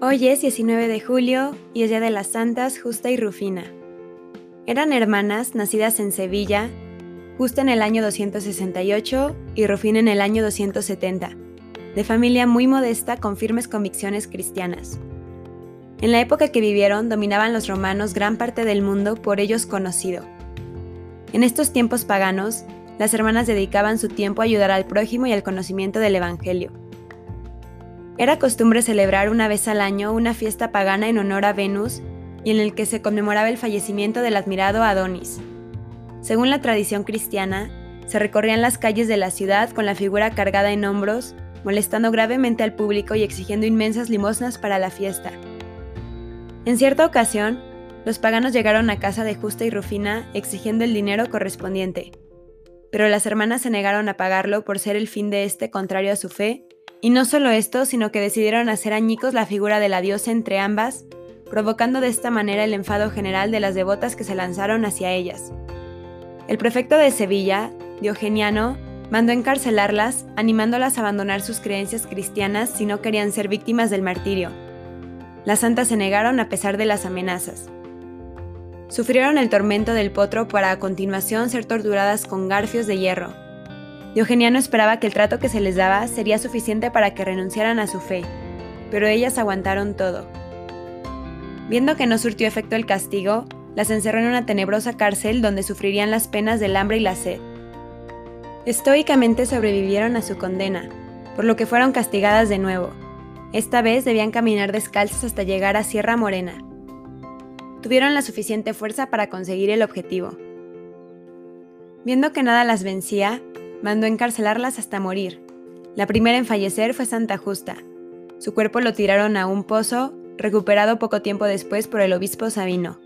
Hoy es 19 de julio y es Día de las Santas Justa y Rufina. Eran hermanas nacidas en Sevilla, Justa en el año 268 y Rufina en el año 270, de familia muy modesta con firmes convicciones cristianas. En la época que vivieron dominaban los romanos gran parte del mundo por ellos conocido. En estos tiempos paganos, las hermanas dedicaban su tiempo a ayudar al prójimo y al conocimiento del Evangelio. Era costumbre celebrar una vez al año una fiesta pagana en honor a Venus y en el que se conmemoraba el fallecimiento del admirado Adonis. Según la tradición cristiana, se recorrían las calles de la ciudad con la figura cargada en hombros, molestando gravemente al público y exigiendo inmensas limosnas para la fiesta. En cierta ocasión, los paganos llegaron a casa de Justa y Rufina exigiendo el dinero correspondiente, pero las hermanas se negaron a pagarlo por ser el fin de este contrario a su fe y no solo esto, sino que decidieron hacer añicos la figura de la diosa entre ambas, provocando de esta manera el enfado general de las devotas que se lanzaron hacia ellas. El prefecto de Sevilla, Diogeniano, mandó encarcelarlas, animándolas a abandonar sus creencias cristianas si no querían ser víctimas del martirio. Las santas se negaron a pesar de las amenazas. Sufrieron el tormento del potro para a continuación ser torturadas con garfios de hierro, Diogeniano esperaba que el trato que se les daba sería suficiente para que renunciaran a su fe, pero ellas aguantaron todo. Viendo que no surtió efecto el castigo, las encerró en una tenebrosa cárcel donde sufrirían las penas del hambre y la sed. Estoicamente sobrevivieron a su condena, por lo que fueron castigadas de nuevo. Esta vez debían caminar descalzas hasta llegar a Sierra Morena. Tuvieron la suficiente fuerza para conseguir el objetivo. Viendo que nada las vencía, mandó encarcelarlas hasta morir. La primera en fallecer fue Santa Justa. Su cuerpo lo tiraron a un pozo, recuperado poco tiempo después por el obispo Sabino.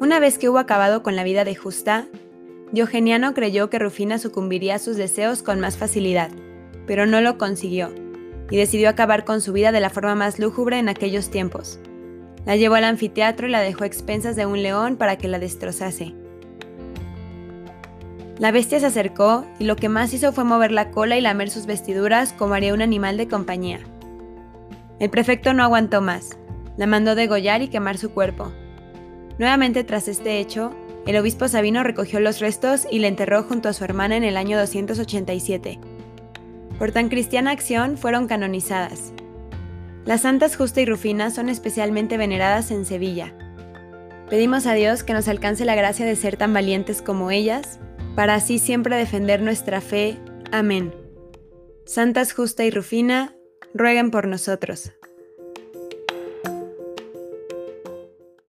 Una vez que hubo acabado con la vida de Justa, Diogeniano creyó que Rufina sucumbiría a sus deseos con más facilidad, pero no lo consiguió, y decidió acabar con su vida de la forma más lúgubre en aquellos tiempos. La llevó al anfiteatro y la dejó a expensas de un león para que la destrozase. La bestia se acercó y lo que más hizo fue mover la cola y lamer sus vestiduras como haría un animal de compañía. El prefecto no aguantó más, la mandó degollar y quemar su cuerpo. Nuevamente tras este hecho, el obispo Sabino recogió los restos y le enterró junto a su hermana en el año 287. Por tan cristiana acción fueron canonizadas. Las santas Justa y Rufina son especialmente veneradas en Sevilla. Pedimos a Dios que nos alcance la gracia de ser tan valientes como ellas para así siempre defender nuestra fe. Amén. Santas Justa y Rufina, rueguen por nosotros.